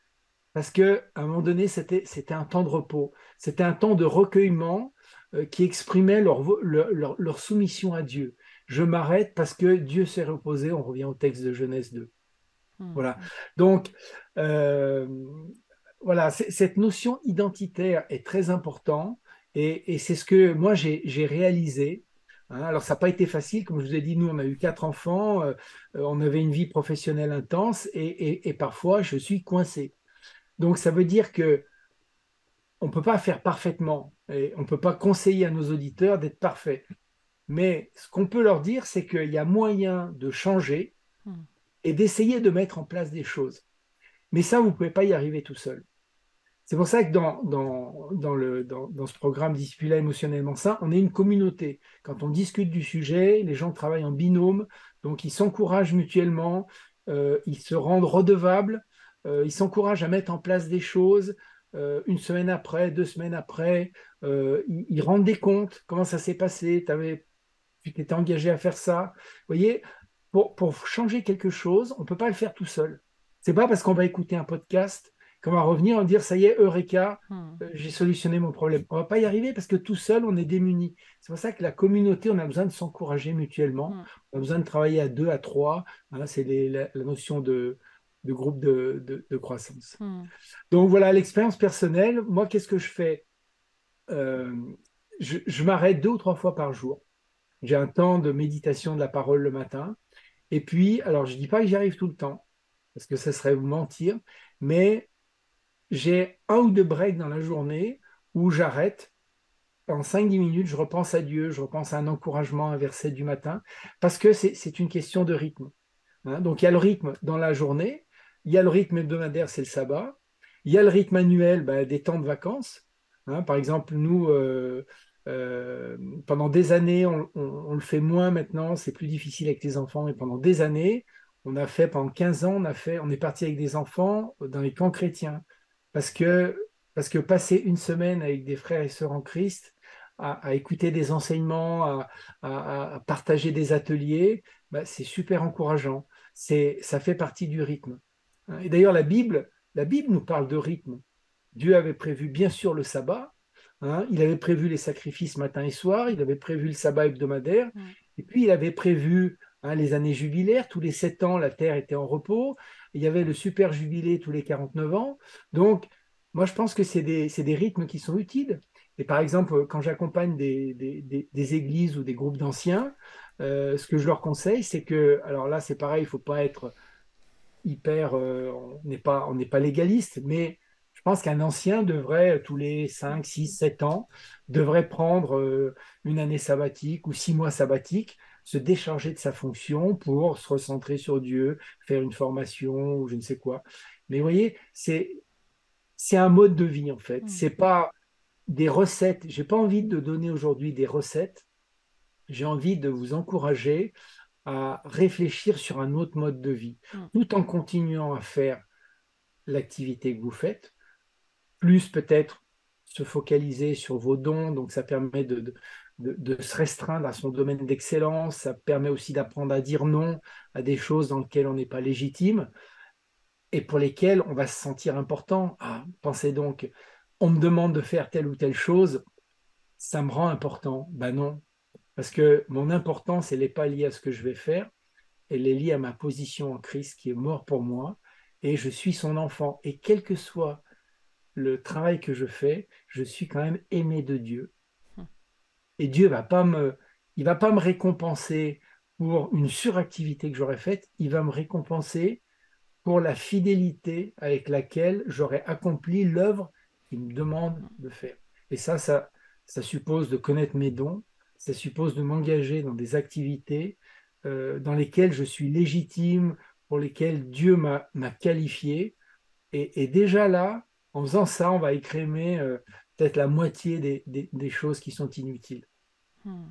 Parce qu'à un moment donné, c'était un temps de repos, c'était un temps de recueillement euh, qui exprimait leur, leur, soumission à Dieu. Je m'arrête parce que Dieu s'est reposé, on revient au texte de Genèse 2. Mmh. Voilà. Donc, euh, voilà, cette notion identitaire est très importante et, et c'est ce que moi j'ai réalisé Hein, alors, ça n'a pas été facile. Comme je vous ai dit, nous, on a eu quatre enfants, euh, euh, on avait une vie professionnelle intense et, parfois, je suis coincé. Donc, ça veut dire que on ne peut pas faire parfaitement et on ne peut pas conseiller à nos auditeurs d'être parfaits. Mais ce qu'on peut leur dire, c'est qu'il y a moyen de changer hmm. et d'essayer de mettre en place des choses. Mais ça, vous ne pouvez pas y arriver tout seul. C'est pour ça que dans, dans, le, dans, ce programme Disciplina émotionnellement sain, on est une communauté. Quand on discute du sujet, les gens travaillent en binôme, donc ils s'encouragent mutuellement, euh, ils se rendent redevables, euh, ils s'encouragent à mettre en place des choses. Euh, une semaine après, deux semaines après, ils, rendent des comptes. Comment ça s'est passé? Avais, Tu t'étais engagé à faire ça. Vous voyez, pour, pour changer quelque chose, on ne peut pas le faire tout seul. C'est pas parce qu'on va écouter un podcast qu'on va revenir en dire ça y est, Eureka, hmm. euh, j'ai solutionné mon problème. On va pas y arriver parce que tout seul, on est démuni. C'est pour ça que la communauté, on a besoin de s'encourager mutuellement. Hmm. On a besoin de travailler à deux, à trois. C'est la, notion de, groupe de, croissance. Hmm. Donc voilà, l'expérience personnelle. Moi, qu'est-ce que je fais? Euh, Je, m'arrête deux ou trois fois par jour. J'ai un temps de méditation de la parole le matin. Et puis, alors je ne dis pas que j'y arrive tout le temps, parce que ça serait vous mentir, mais j'ai un ou deux breaks dans la journée où j'arrête. En 5-10 minutes, je repense à Dieu, je repense à un encouragement, un verset du matin, parce que c'est une question de rythme. Hein. Donc il y a le rythme dans la journée, il y a le rythme hebdomadaire, c'est le sabbat, il y a le rythme annuel ben, des temps de vacances. Hein. Par exemple, nous, euh, euh, pendant des années, on, le fait moins maintenant, c'est plus difficile avec les enfants, mais pendant des années, on a fait, pendant 15 ans, on, a fait, on est parti avec des enfants dans les camps chrétiens parce que, parce que passer une semaine avec des frères et sœurs en Christ, à, écouter des enseignements, à, partager des ateliers, bah, c'est super encourageant. C'est, ça fait partie du rythme. Et d'ailleurs, la Bible, la Bible nous parle de rythme. Dieu avait prévu bien sûr le sabbat, hein. il avait prévu les sacrifices matin et soir, il avait prévu le sabbat hebdomadaire, et puis il avait prévu hein, les années jubilaires, tous les sept ans, la terre était en repos, il y avait le super jubilé tous les 49 ans. Donc, moi, je pense que c'est des, des, rythmes qui sont utiles. Et par exemple, quand j'accompagne des, des, églises ou des groupes d'anciens, euh, ce que je leur conseille, c'est que, alors là, c'est pareil, il ne faut pas être hyper, euh, on n'est pas, pas légaliste, mais je pense qu'un ancien devrait, tous les 5, 6, 7 ans, devrait prendre euh, une année sabbatique ou six mois sabbatiques se décharger de sa fonction pour se recentrer sur Dieu, faire une formation ou je ne sais quoi. Mais vous voyez, c'est c'est un mode de vie en fait. Mm. C'est pas des recettes. J'ai pas envie de donner aujourd'hui des recettes. J'ai envie de vous encourager à réfléchir sur un autre mode de vie, mm. tout en continuant à faire l'activité que vous faites, plus peut-être se focaliser sur vos dons. Donc ça permet de, de, se restreindre à son domaine d'excellence, ça permet aussi d'apprendre à dire non à des choses dans lesquelles on n'est pas légitime et pour lesquelles on va se sentir important. Ah, pensez donc on me demande de faire telle ou telle chose, ça me rend important. Ben non, parce que mon importance, elle n'est pas liée à ce que je vais faire, elle est liée à ma position en Christ qui est mort pour moi, et je suis son enfant. Et quel que soit le travail que je fais, je suis quand même aimé de Dieu. Et Dieu va pas me, il va pas me récompenser pour une suractivité que j'aurais faite, il va me récompenser pour la fidélité avec laquelle j'aurais accompli l'œuvre qu'il me demande de faire. Et ça, ça, ça suppose de connaître mes dons, ça suppose de m'engager dans des activités euh, dans lesquelles je suis légitime, pour lesquelles Dieu m'a qualifié. Et, déjà là, en faisant ça, on va écrémer euh, peut-être la moitié des, des, choses qui sont inutiles. Hmm.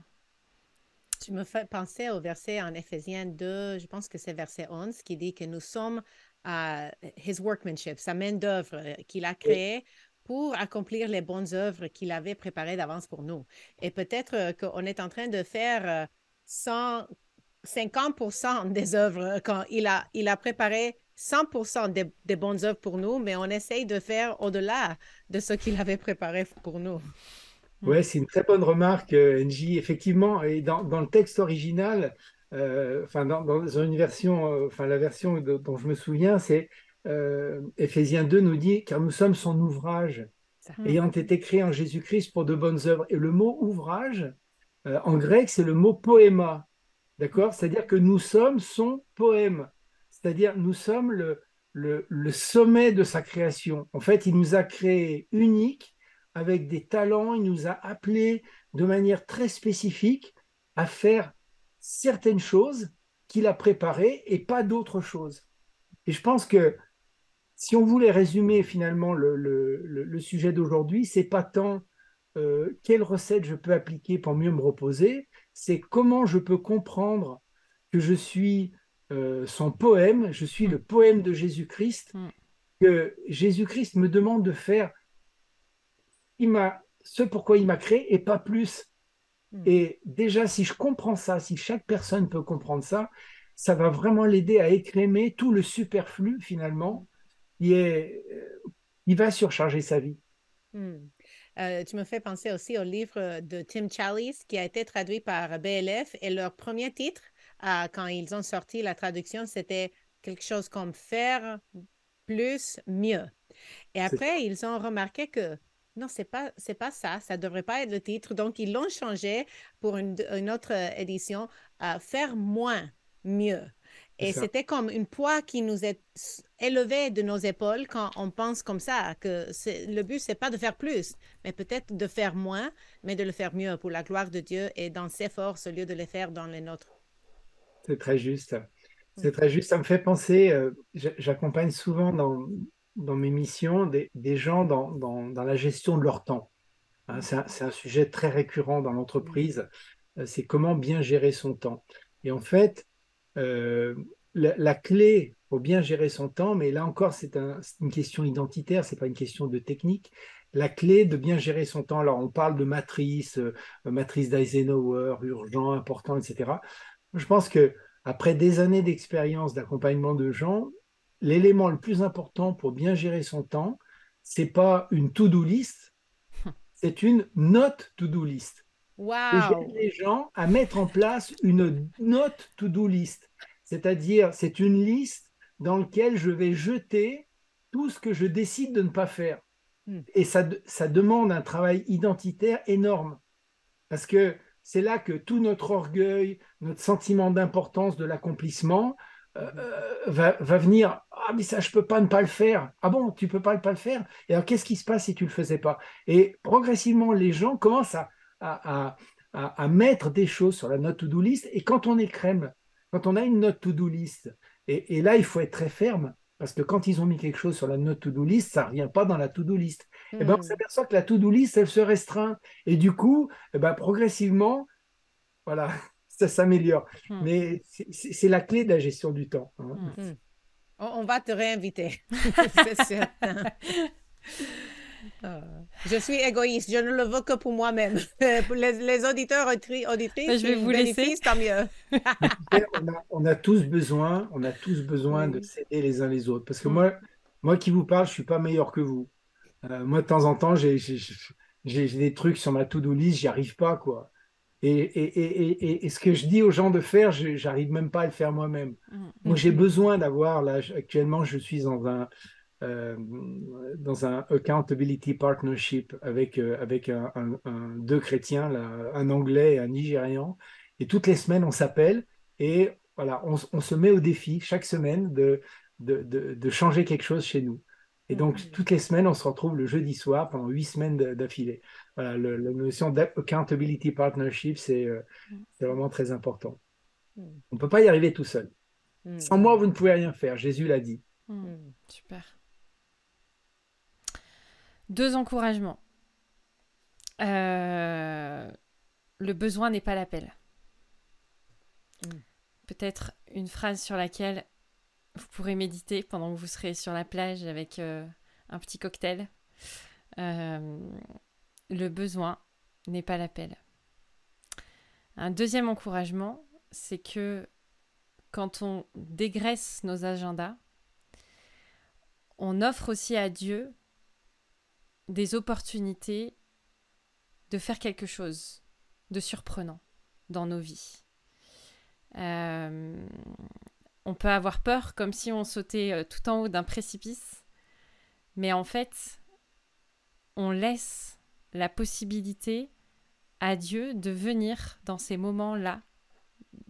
Tu me fais penser au verset en Éphésiens 2, je pense que c'est verset 11, qui dit que nous sommes à his workmanship, sa main d'œuvre euh, qu'il a créée pour accomplir les bonnes œuvres qu'il avait préparées d'avance pour nous. Et peut-être euh, qu'on est en train de faire 150% euh, des œuvres quand il a, il a préparé 100% des, des, bonnes œuvres pour nous, mais on essaye de faire au-delà de ce qu'il avait préparé pour nous. Oui, c'est une très bonne remarque, NJ. Effectivement, et dans, dans le texte original, euh, enfin, dans, dans, une version, enfin, la version dont je me souviens, c'est euh, Éphésiens 2 nous dit, car nous sommes son ouvrage, ayant été créés en Jésus-Christ pour de bonnes œuvres. Et le mot ouvrage, euh, en grec, c'est le mot poéma. D'accord? C'est-à-dire que nous sommes son poème. C'est-à-dire, nous sommes le, sommet de sa création. En fait, il nous a créés uniques, avec des talents. Il nous a appelés de manière très spécifique à faire certaines choses qu'il a préparées et pas d'autres choses. Et je pense que si on voulait résumer finalement le, sujet d'aujourd'hui, c'est pas tant euh, quelle recette je peux appliquer pour mieux me reposer, c'est comment je peux comprendre que je suis euh, son poème, je suis le poème de Jésus-Christ, mm. que Jésus-Christ me demande de faire il m'a, ce pourquoi il m'a créé et pas plus. Mm. Et déjà, si je comprends ça, si chaque personne peut comprendre ça, ça va vraiment l'aider à écrémer tout le superflu finalement il, est, euh, il va surcharger sa vie. Euh, tu me fais penser aussi au livre de Tim Challies qui a été traduit par BLF et leur premier titre, euh, quand ils ont sorti la traduction, c'était quelque chose comme faire plus, mieux. Et après, ils ont remarqué que non, c'est pas c'est pas ça, ça devrait pas être le titre. Donc ils l'ont changé pour une, une autre édition à faire moins, mieux. Et c'était comme une poids qui nous est élevé de nos épaules quand on pense comme ça, que le but, c'est pas de faire plus, mais peut-être de faire moins, mais de le faire mieux pour la gloire de Dieu et dans ses forces au lieu de le faire dans les nôtres. C'est très juste. C'est très juste. Ça me fait penser, euh, j'accompagne souvent dans, dans mes missions des, des gens dans, dans, dans, la gestion de leur temps. Hein, c'est un, un, sujet très récurrent dans l'entreprise. Euh, c'est comment bien gérer son temps. Et en fait, euh, la, clé pour bien gérer son temps, mais là encore, c'est une question identitaire, c'est pas une question de technique. La clé de bien gérer son temps, alors on parle de matrice, euh, matrice d'Eisenhower, urgent, important, etc. Je pense que après des années d'expérience d'accompagnement de gens, l'élément le plus important pour bien gérer son temps, c'est pas une to-do list, c'est une note to-do list. Wow. les gens à mettre en place une note to-do list. C'est-à-dire, c'est une liste dans laquelle je vais jeter tout ce que je décide de ne pas faire. Hmm. Et ça, ça demande un travail identitaire énorme. Parce que c'est là que tout notre orgueil, notre sentiment d'importance de l'accomplissement euh, euh, va, va, venir. Ah, mais ça, je peux pas ne pas le faire. Ah bon, tu peux pas ne pas le faire? Et alors, qu'est-ce qui se passe si tu le faisais pas? Et progressivement, les gens commencent à, à, à, mettre des choses sur la note to-do list. Et quand on est crème, quand on a une note to-do list, et, là, il faut être très ferme, parce que quand ils ont mis quelque chose sur la note to-do list, ça ne revient pas dans la to-do list. Et eh ben, on hmm. s'aperçoit que la to-do list, elle se restreint. Et du coup, et eh ben, progressivement, voilà, ça s'améliore. Hmm. Mais c'est la clé de la gestion du temps. Hein. Hmm. On va te réinviter, c'est. Euh, je suis égoïste, je ne le veux que pour moi-même. pour les, auditeurs, auditrices, je vais vous laisser. tant mieux. on, a, tous besoin, on a tous besoin de s'aider les uns les autres. Parce que moi, moi qui vous parle, je suis pas meilleur que vous. Euh, moi, de temps en temps, j'ai des trucs sur ma to-do list, j'y arrive pas, quoi. Et, et, et, et, ce que je dis aux gens de faire, j'arrive même pas à le faire moi-même. Mmh. Moi, j'ai besoin d'avoir, là, actuellement, je suis dans un, euh, dans un accountability partnership avec, euh, avec un, deux chrétiens, là, un anglais et un nigérian. Et toutes les semaines, on s'appelle et voilà, on, on, se met au défi chaque semaine de, de, de, changer quelque chose chez nous. Et donc, toutes les semaines, on se retrouve le jeudi soir pendant huit semaines d'affilée. Voilà, le, la notion d'accountability partnership, euh, mm. c'est vraiment très important. Mm. On ne peut pas y arriver tout seul. Mm. Sans moi, vous ne pouvez rien faire. Jésus l'a dit. Super. Deux encouragements. Euh, le besoin n'est pas l'appel. Peut-être une phrase sur laquelle vous pourrez méditer pendant que vous serez sur la plage avec euh, un petit cocktail. Euh, le besoin n'est pas l'appel. Un deuxième encouragement, c'est que quand on dégraisse nos agendas, on offre aussi à Dieu des opportunités de faire quelque chose de surprenant dans nos vies. Euh, on peut avoir peur comme si on sautait euh, tout en haut d'un précipice, mais en fait, on laisse la possibilité à Dieu de venir dans ces moments-là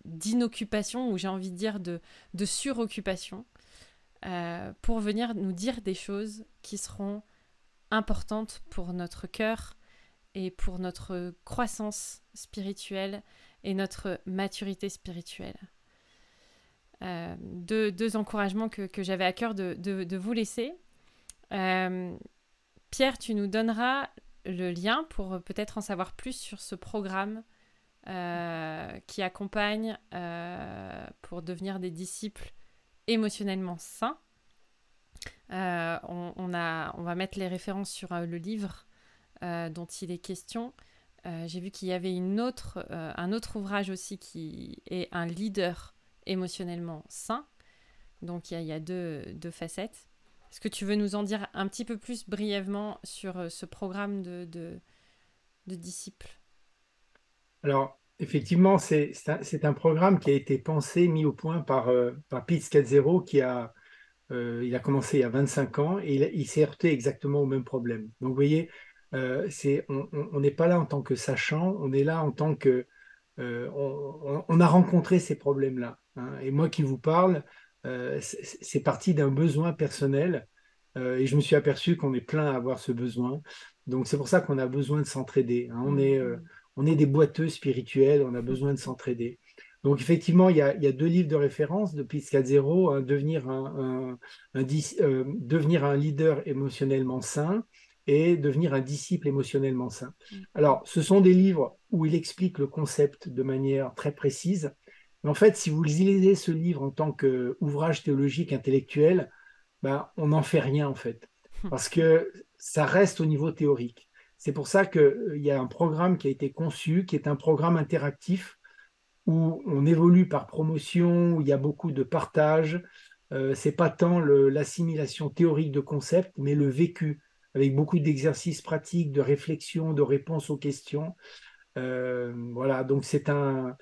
d'inoccupation, ou j'ai envie de dire de, suroccupation, euh, pour venir nous dire des choses qui seront importantes pour notre cœur et pour notre croissance spirituelle et notre maturité spirituelle. Euh, deux, encouragements que, j'avais à cœur de, vous laisser. Euh, Pierre, tu nous donneras le lien pour peut-être en savoir plus sur ce programme euh, qui accompagne pour devenir des disciples émotionnellement sains. On, a, on, va mettre les références sur le livre dont il est question. J'ai vu qu'il y avait une autre, un autre ouvrage aussi qui est un leader émotionnellement sain. Donc il y, a, deux, facettes. Est-ce que tu veux nous en dire un petit peu plus brièvement sur euh, ce programme de, de, disciples? Alors, effectivement, c'est un, programme qui a été pensé, mis au point par, euh, par Pete Scazzero, qui a, euh, il a commencé il y a 25 ans et il, s'est heurté exactement au même problème. Donc, vous voyez, on n'est pas là en tant que sachant, on est là en tant que... on, a rencontré ces problèmes-là. Hein. Et moi qui vous parle, euh, c'est parti d'un besoin personnel. Euh, et je me suis aperçu qu'on est plein à avoir ce besoin. Donc c'est pour ça qu'on a besoin de s'entraider. Hein. On, est, euh, on est des boiteux spirituels, on a besoin de s'entraider. Donc effectivement, il y, a, deux livres de référence de Piscat Zero, hein, devenir, un, devenir un leader émotionnellement sain et devenir un disciple émotionnellement sain. Mm. Alors, ce sont des livres où il explique le concept de manière très précise, en fait, si vous lisez ce livre en tant qu'ouvrage théologique intellectuel, ben, on n'en fait rien en fait, hmm. parce que ça reste au niveau théorique. C'est pour ça qu'il euh, y a un programme qui a été conçu, qui est un programme interactif, où on évolue par promotion, où il y a beaucoup de partage. Euh, c'est pas tant l'assimilation théorique de concepts, mais le vécu, avec beaucoup d'exercices pratiques, de réflexion, de réponses aux questions. Euh, voilà, donc c'est un,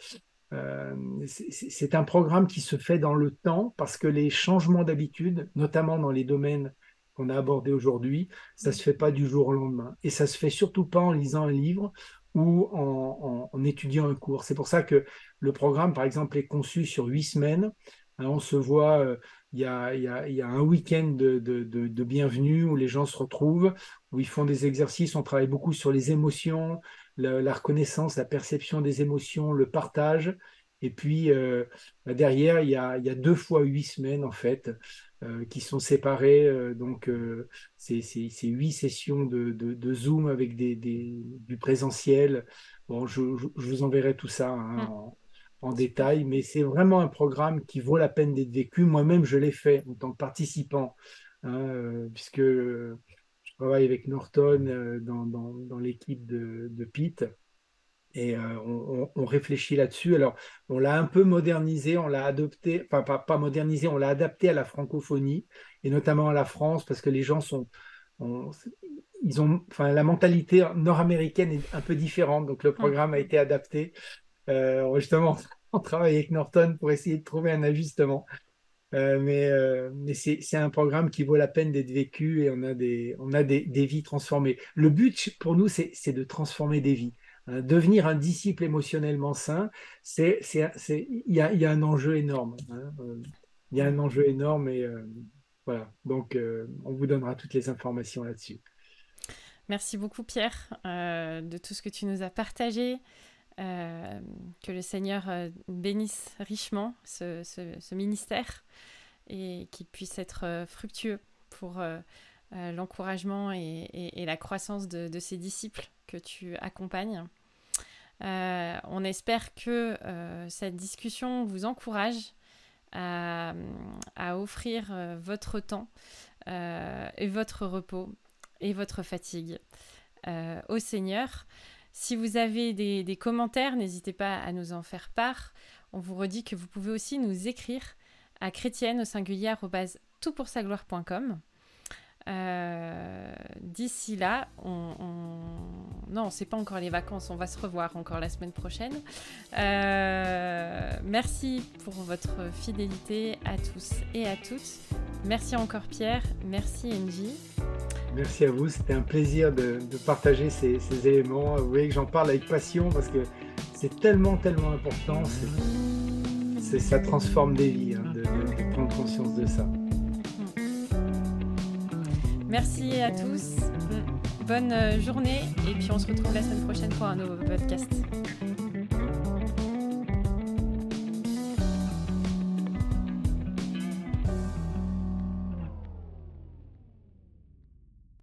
euh, c'est un programme qui se fait dans le temps parce que les changements d'habitude, notamment dans les domaines qu'on a abordés aujourd'hui, ça ne se fait pas du jour au lendemain. Et ça se fait surtout pas en lisant un livre ou en, étudiant un cours. C'est pour ça que le programme, par exemple, est conçu sur huit semaines. Hein, on se voit, euh, il y, a, un week-end de, bienvenue où les gens se retrouvent, où ils font des exercices. On travaille beaucoup sur les émotions, la, reconnaissance, la perception des émotions, le partage. Et puis euh, bah, derrière, il y, a, deux fois huit semaines en fait euh, qui sont séparées. Euh, donc c'est huit sessions de, Zoom avec des, du présentiel. Bon, je, vous enverrai tout ça hein, mm. en, détail, mais c'est vraiment un programme qui vaut la peine d'être vécu. Moi-même, je l'ai fait en tant que participant, hein, puisque travaille avec Norton euh, dans, l'équipe de, de, Pete. Et euh, on, réfléchit là-dessus. Alors, on l'a un peu modernisé, on l'a adopté, enfin pas, modernisé, on l'a adapté à la francophonie et notamment à la France parce que les gens sont, ils ont, enfin, la mentalité nord-américaine est un peu différente, donc le programme a été adapté. Euh, justement, on travaille avec Norton pour essayer de trouver un ajustement. Euh, mais euh, c'est un programme qui vaut la peine d'être vécu et on a des, on a des, des vies transformées. Le but pour nous, c'est de transformer des vies. Hein. devenir un disciple émotionnellement sain, il y a, y a, un enjeu énorme. Hein. Il y a un enjeu énorme et voilà. Donc, on vous donnera toutes les informations là-dessus. Merci beaucoup Pierre de tout ce que tu nous as partagé. Euh, que le Seigneur euh, bénisse richement ce, ministère et qu'il puisse être euh, fructueux pour l'encouragement et, la croissance de, ses disciples que tu accompagnes. on espère que cette discussion vous encourage à, offrir votre temps et votre repos et votre fatigue au Seigneur. Si vous avez des, commentaires, n'hésitez pas à nous en faire part. On vous redit que vous pouvez aussi nous écrire à chrétienne au singulier toutpoursagloire.com. Euh, d'ici là, on, on... non, pas encore les vacances, on va se revoir encore la semaine prochaine. Euh, merci pour votre fidélité à tous et à toutes. Merci encore Pierre, merci Angie. Merci à vous, c'était un plaisir de, partager ces, éléments. Vous voyez que j'en parle avec passion parce que c'est tellement, tellement important. Ça transforme des vies, hein, de, prendre conscience de ça. Merci à tous. Bonne journée et puis on se retrouve la semaine prochaine pour un nouveau podcast.